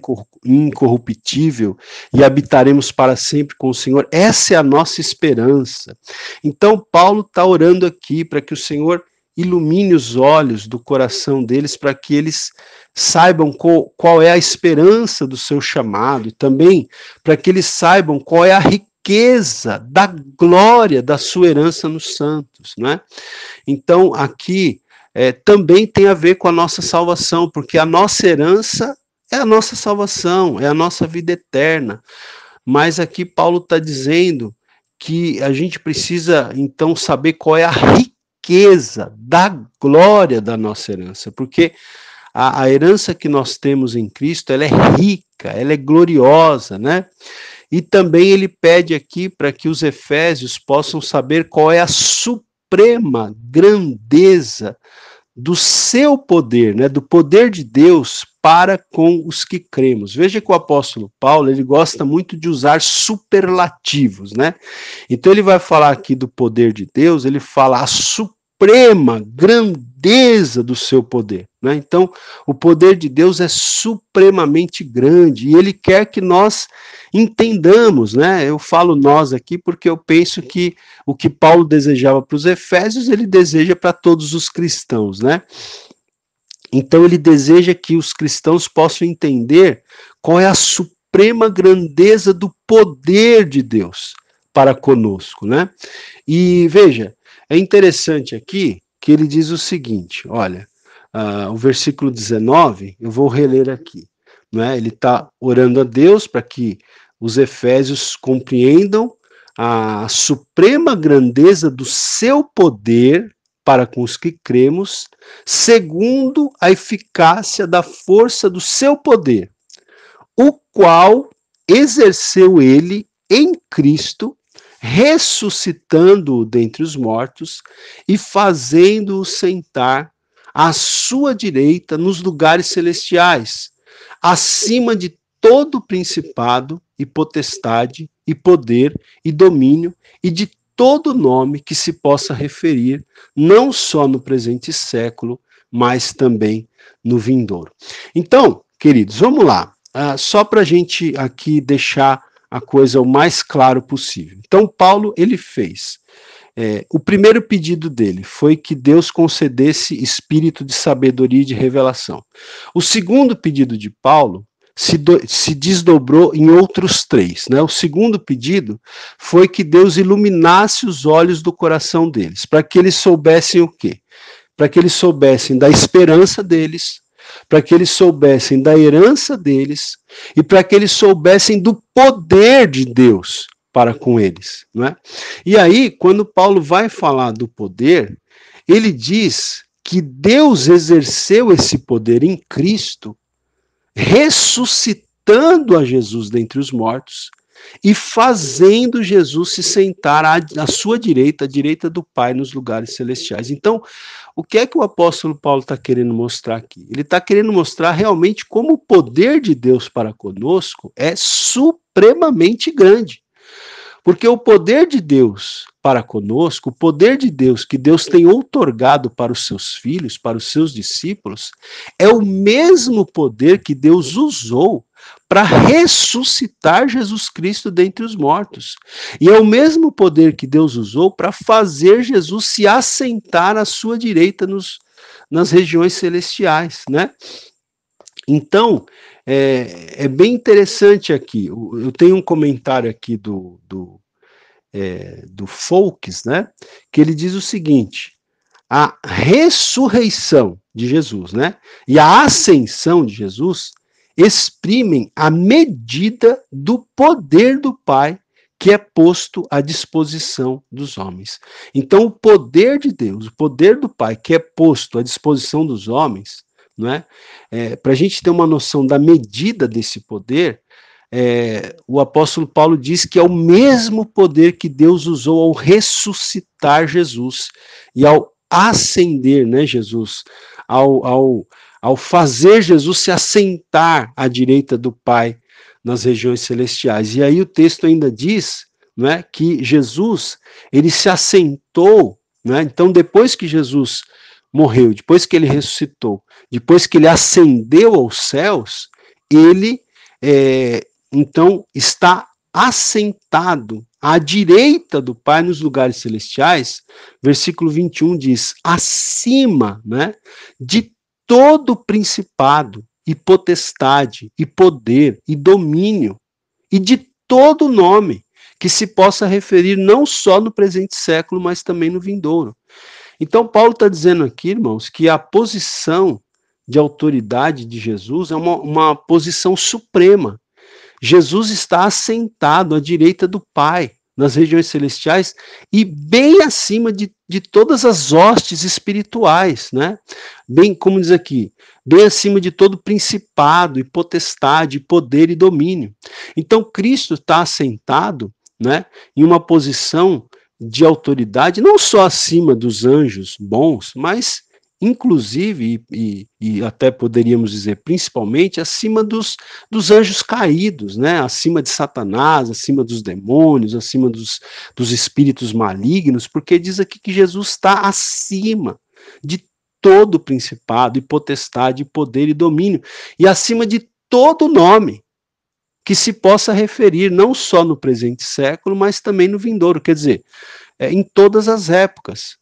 incorruptível e habitaremos para sempre com o Senhor. Essa é a nossa esperança. Então, Paulo está orando aqui para que o Senhor ilumine os olhos do coração deles para que eles saibam qual, é a esperança do seu chamado e também para que eles saibam qual é a riqueza da glória da sua herança nos santos, não é? Então aqui é, também tem a ver com a nossa salvação, porque a nossa herança é a nossa salvação, é a nossa vida eterna. Mas aqui Paulo está dizendo que a gente precisa então saber qual é a riqueza riqueza da glória da nossa herança, porque a, a herança que nós temos em Cristo, ela é rica, ela é gloriosa, né? E também ele pede aqui para que os efésios possam saber qual é a suprema grandeza do seu poder, né, do poder de Deus para com os que cremos. Veja que o apóstolo Paulo, ele gosta muito de usar superlativos, né? Então ele vai falar aqui do poder de Deus, ele fala a suprema grandeza do seu poder. Né? Então, o poder de Deus é supremamente grande e ele quer que nós entendamos. Né? Eu falo nós aqui porque eu penso que o que Paulo desejava para os Efésios, ele deseja para todos os cristãos. Né? Então, ele deseja que os cristãos possam entender qual é a suprema grandeza do poder de Deus para conosco. Né? E veja, é interessante aqui que ele diz o seguinte: olha, uh, o versículo 19, eu vou reler aqui. Né? Ele está orando a Deus para que os efésios compreendam a suprema grandeza do seu poder para com os que cremos, segundo a eficácia da força do seu poder, o qual exerceu ele em Cristo ressuscitando-o dentre os mortos e fazendo-o sentar à sua direita nos lugares celestiais, acima de todo principado e potestade e poder e domínio e de todo nome que se possa referir, não só no presente século, mas também no vindouro. Então, queridos, vamos lá. uh, só para a gente aqui deixar a coisa o mais claro possível. Então, Paulo, ele fez. É, o primeiro pedido dele foi que Deus concedesse espírito de sabedoria e de revelação. O segundo pedido de Paulo se, do, se desdobrou em outros três. Né? O segundo pedido foi que Deus iluminasse os olhos do coração deles, para que eles soubessem o quê? Para que eles soubessem da esperança deles, para que eles soubessem da herança deles e para que eles soubessem do poder de Deus para com eles, não é? E aí, quando Paulo vai falar do poder, ele diz que Deus exerceu esse poder em Cristo, ressuscitando a Jesus dentre os mortos e fazendo Jesus se sentar à, à sua direita, à direita do Pai nos lugares celestiais. Então, o que é que o apóstolo Paulo está querendo mostrar aqui? Ele está querendo mostrar realmente como o poder de Deus para conosco é supremamente grande. Porque o poder de Deus para conosco, o poder de Deus que Deus tem outorgado para os seus filhos, para os seus discípulos, é o mesmo poder que Deus usou para ressuscitar Jesus Cristo dentre os mortos. E é o mesmo poder que Deus usou para fazer Jesus se assentar à sua direita nos, nas regiões celestiais, né? Então, é, é bem interessante aqui. Eu tenho um comentário aqui do, do, é, do Folks, né? Que ele diz o seguinte: a ressurreição de Jesus, né? E a ascensão de Jesus exprimem a medida do poder do Pai que é posto à disposição dos homens. Então, o poder de Deus, o poder do Pai que é posto à disposição dos homens, não é? é Para a gente ter uma noção da medida desse poder, é, o apóstolo Paulo diz que é o mesmo poder que Deus usou ao ressuscitar Jesus e ao ascender, né, Jesus, ao, ao ao fazer Jesus se assentar à direita do Pai nas regiões celestiais. E aí o texto ainda diz, não é, que Jesus, ele se assentou, não é? Então depois que Jesus morreu, depois que ele ressuscitou, depois que ele ascendeu aos céus, ele é, então está assentado à direita do Pai nos lugares celestiais, versículo 21 diz, acima, né, de todo principado e potestade e poder e domínio e de todo nome que se possa referir não só no presente século, mas também no vindouro. Então, Paulo está dizendo aqui, irmãos, que a posição de autoridade de Jesus é uma, uma posição suprema. Jesus está assentado à direita do Pai nas regiões celestiais e bem acima de, de todas as hostes espirituais, né? Bem, como diz aqui, bem acima de todo principado e potestade, poder e domínio. Então Cristo está assentado, né, em uma posição de autoridade não só acima dos anjos bons, mas inclusive, e, e, até poderíamos dizer principalmente, acima dos, dos anjos caídos, né? acima de Satanás, acima dos demônios, acima dos, dos espíritos malignos, porque diz aqui que Jesus está acima de todo principado e potestade, poder e domínio, e acima de todo nome que se possa referir não só no presente século, mas também no vindouro, quer dizer, é, em todas as épocas.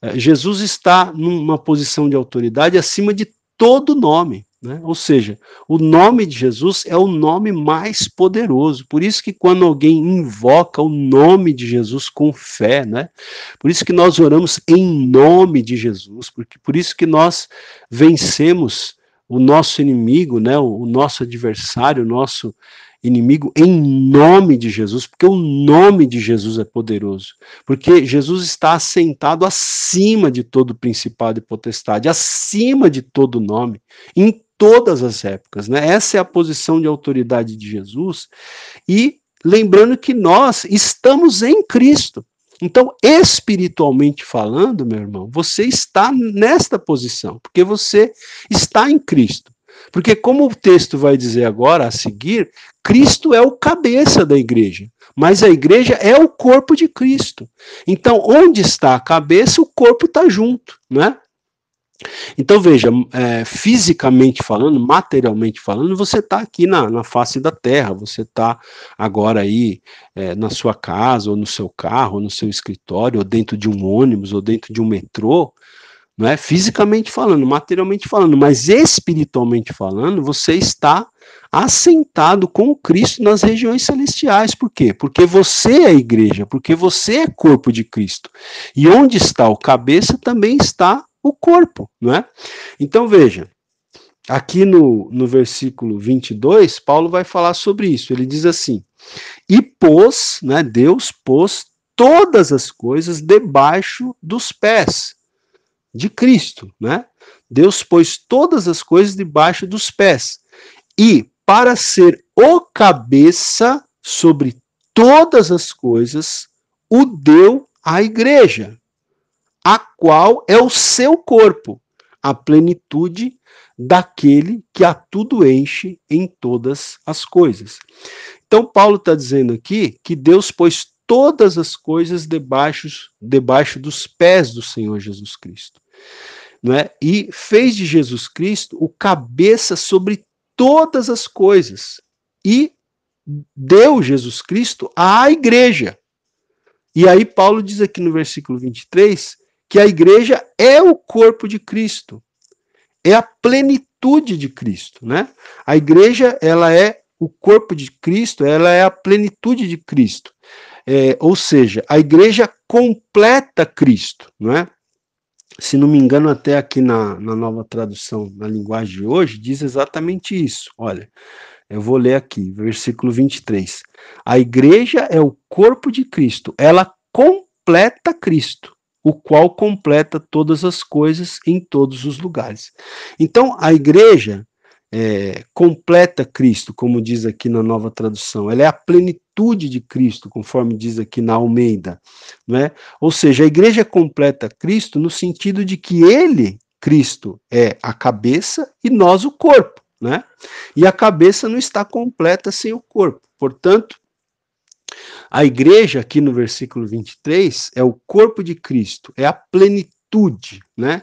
É, Jesus está numa posição de autoridade acima de todo nome. Né? Ou seja, o nome de Jesus é o nome mais poderoso. Por isso que quando alguém invoca o nome de Jesus com fé, né? Por isso que nós oramos em nome de Jesus, porque por isso que nós vencemos o nosso inimigo, né? O, o nosso adversário, o nosso inimigo em nome de Jesus, porque o nome de Jesus é poderoso. Porque Jesus está assentado acima de todo principado e potestade, acima de todo nome, em todas as épocas, né? Essa é a posição de autoridade de Jesus. E lembrando que nós estamos em Cristo. Então, espiritualmente falando, meu irmão, você está nesta posição, porque você está em Cristo. Porque, como o texto vai dizer agora, a seguir, Cristo é o cabeça da igreja, mas a igreja é o corpo de Cristo. Então, onde está a cabeça, o corpo está junto, né? Então veja, é, fisicamente falando, materialmente falando, você está aqui na, na, face da Terra, você está agora aí é, na sua casa, ou no seu carro, ou no seu escritório, ou dentro de um ônibus, ou dentro de um metrô, não é? Fisicamente falando, materialmente falando, mas espiritualmente falando, você está assentado com Cristo nas regiões celestiais. Por quê? Porque você é igreja, porque você é corpo de Cristo. E onde está o cabeça também está o corpo, não é? Então veja, aqui no, no versículo 22, Paulo vai falar sobre isso. Ele diz assim: E pôs, né, Deus pôs todas as coisas debaixo dos pés de Cristo, né? Deus pôs todas as coisas debaixo dos pés. E para ser o cabeça sobre todas as coisas, o deu à igreja, a qual é o seu corpo, a plenitude daquele que a tudo enche em todas as coisas. Então, Paulo está dizendo aqui que Deus pôs todas as coisas debaixo, debaixo dos pés do Senhor Jesus Cristo. Não é? E fez de Jesus Cristo o cabeça sobre todas as coisas. E deu Jesus Cristo à igreja. E aí Paulo diz aqui no versículo 23 que a igreja é o corpo de Cristo. É a plenitude de Cristo, né? A igreja, ela é o corpo de Cristo, ela é a plenitude de Cristo. É, ou seja, a igreja completa Cristo, não é? Se não me engano, até aqui na, na nova tradução, na linguagem de hoje, diz exatamente isso. Olha, eu vou ler aqui, versículo 23. A igreja é o corpo de Cristo, ela completa Cristo, o qual completa todas as coisas em todos os lugares. Então, a igreja é, completa Cristo, como diz aqui na nova tradução, ela é a plenitude de Cristo, conforme diz aqui na Almeida. Né? Ou seja, a igreja completa Cristo no sentido de que ele, Cristo, é a cabeça e nós o corpo. Né? E a cabeça não está completa sem o corpo. Portanto, a igreja, aqui no versículo 23, é o corpo de Cristo, é a plenitude né?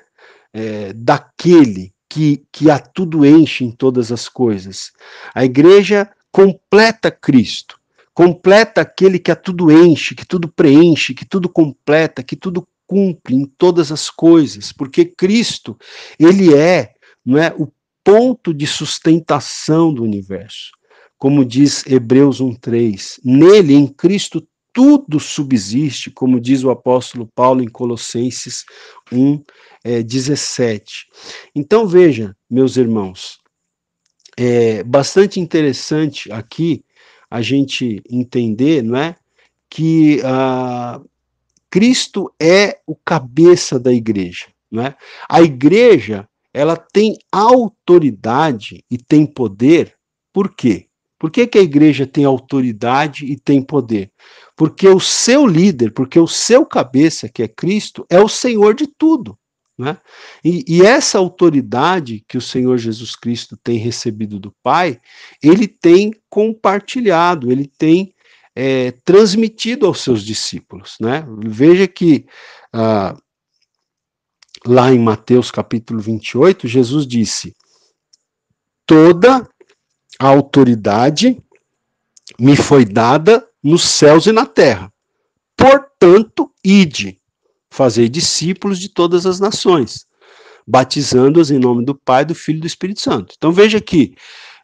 É, daquele que, que a tudo enche em todas as coisas. A igreja completa Cristo, completa aquele que a tudo enche, que tudo preenche, que tudo completa, que tudo cumpre em todas as coisas, porque Cristo, ele é, não é, o ponto de sustentação do universo. Como diz Hebreus 1:3, nele em Cristo tudo subsiste, como diz o apóstolo Paulo em Colossenses 1, é, 17. Então veja, meus irmãos, é bastante interessante aqui a gente entender, não é, que ah, Cristo é o cabeça da igreja, não é? A igreja ela tem autoridade e tem poder. Por quê? Por que, que a igreja tem autoridade e tem poder? Porque o seu líder, porque o seu cabeça, que é Cristo, é o Senhor de tudo. Né? E, e, essa autoridade que o Senhor Jesus Cristo tem recebido do Pai, ele tem compartilhado, ele tem é, transmitido aos seus discípulos. Né? Veja que ah, lá em Mateus capítulo 28, Jesus disse: Toda a autoridade me foi dada nos céus e na terra. Portanto, ide Fazei discípulos de todas as nações, batizando-os em nome do Pai, do Filho e do Espírito Santo. Então veja aqui,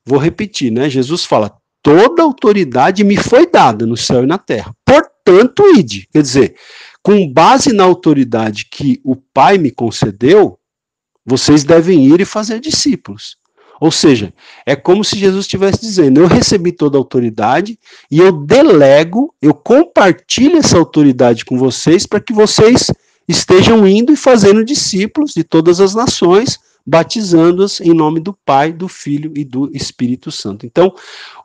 vou repetir, né? Jesus fala: toda autoridade me foi dada no céu e na terra. Portanto, ide. Quer dizer, com base na autoridade que o Pai me concedeu, vocês devem ir e fazer discípulos. Ou seja, é como se Jesus estivesse dizendo: eu recebi toda a autoridade e eu delego, eu compartilho essa autoridade com vocês para que vocês estejam indo e fazendo discípulos de todas as nações, batizando-os em nome do Pai, do Filho e do Espírito Santo. Então,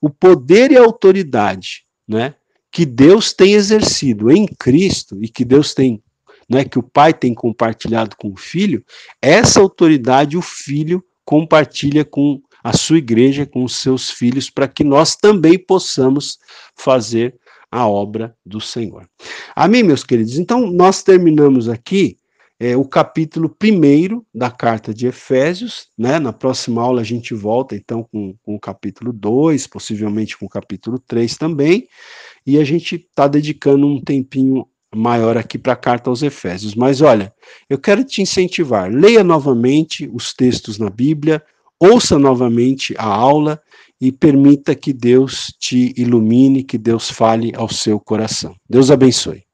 o poder e a autoridade, né, que Deus tem exercido em Cristo e que Deus tem, né, que o Pai tem compartilhado com o Filho, essa autoridade o Filho compartilha com a sua igreja, com os seus filhos, para que nós também possamos fazer a obra do Senhor. Amém, meus queridos? Então, nós terminamos aqui é, o capítulo primeiro da carta de Efésios, né? Na próxima aula a gente volta então com, com o capítulo 2, possivelmente com o capítulo 3 também, e a gente está dedicando um tempinho maior aqui para a carta aos Efésios. Mas olha, eu quero te incentivar, leia novamente os textos na Bíblia, ouça novamente a aula e permita que Deus te ilumine, que Deus fale ao seu coração. Deus abençoe.